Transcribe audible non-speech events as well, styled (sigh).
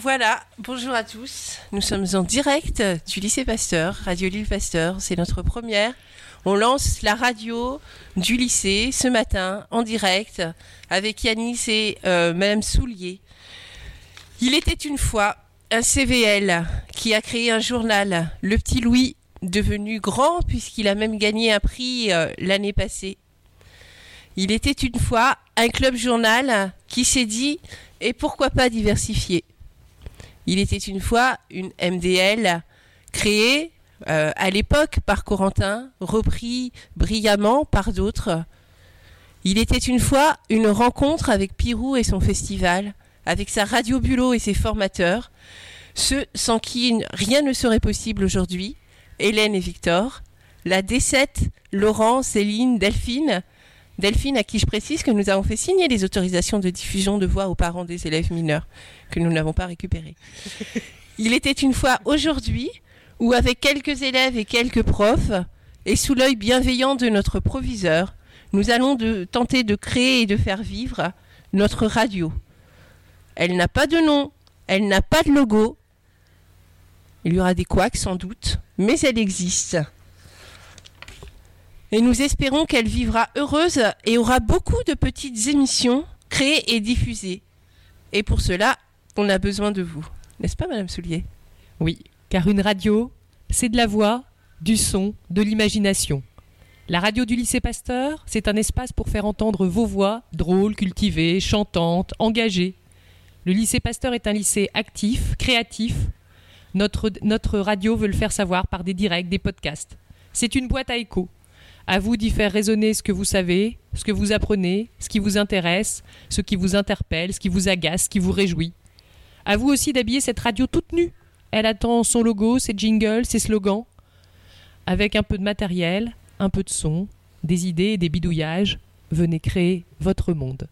Voilà, bonjour à tous. Nous sommes en direct du lycée Pasteur, Radio Lille Pasteur. C'est notre première. On lance la radio du lycée ce matin en direct avec Yanis et euh, Madame Soulier. Il était une fois un CVL qui a créé un journal, Le Petit Louis, devenu grand puisqu'il a même gagné un prix euh, l'année passée. Il était une fois un club journal qui s'est dit et pourquoi pas diversifier? Il était une fois une MDL créée euh, à l'époque par Corentin, repris brillamment par d'autres. Il était une fois une rencontre avec Pirou et son festival, avec sa radio bulot et ses formateurs, ceux sans qui rien ne serait possible aujourd'hui, Hélène et Victor, la D7, Laurent, Céline, Delphine, Delphine, à qui je précise que nous avons fait signer les autorisations de diffusion de voix aux parents des élèves mineurs, que nous n'avons pas récupérées. (laughs) Il était une fois aujourd'hui où, avec quelques élèves et quelques profs, et sous l'œil bienveillant de notre proviseur, nous allons de, tenter de créer et de faire vivre notre radio. Elle n'a pas de nom, elle n'a pas de logo. Il y aura des couacs sans doute, mais elle existe. Et nous espérons qu'elle vivra heureuse et aura beaucoup de petites émissions créées et diffusées. Et pour cela, on a besoin de vous. N'est-ce pas, Madame Soulier? Oui, car une radio, c'est de la voix, du son, de l'imagination. La radio du lycée Pasteur, c'est un espace pour faire entendre vos voix, drôles, cultivées, chantantes, engagées. Le lycée Pasteur est un lycée actif, créatif. Notre, radio veut le faire savoir par des directs, des podcasts. C'est une boîte à écho. À vous d'y faire résonner ce que vous savez, ce que vous apprenez, ce qui vous intéresse, ce qui vous interpelle, ce qui vous agace, ce qui vous réjouit. À vous aussi d'habiller cette radio toute nue. Elle attend son logo, ses jingles, ses slogans. Avec un peu de matériel, un peu de son, des idées et des bidouillages, venez créer votre monde.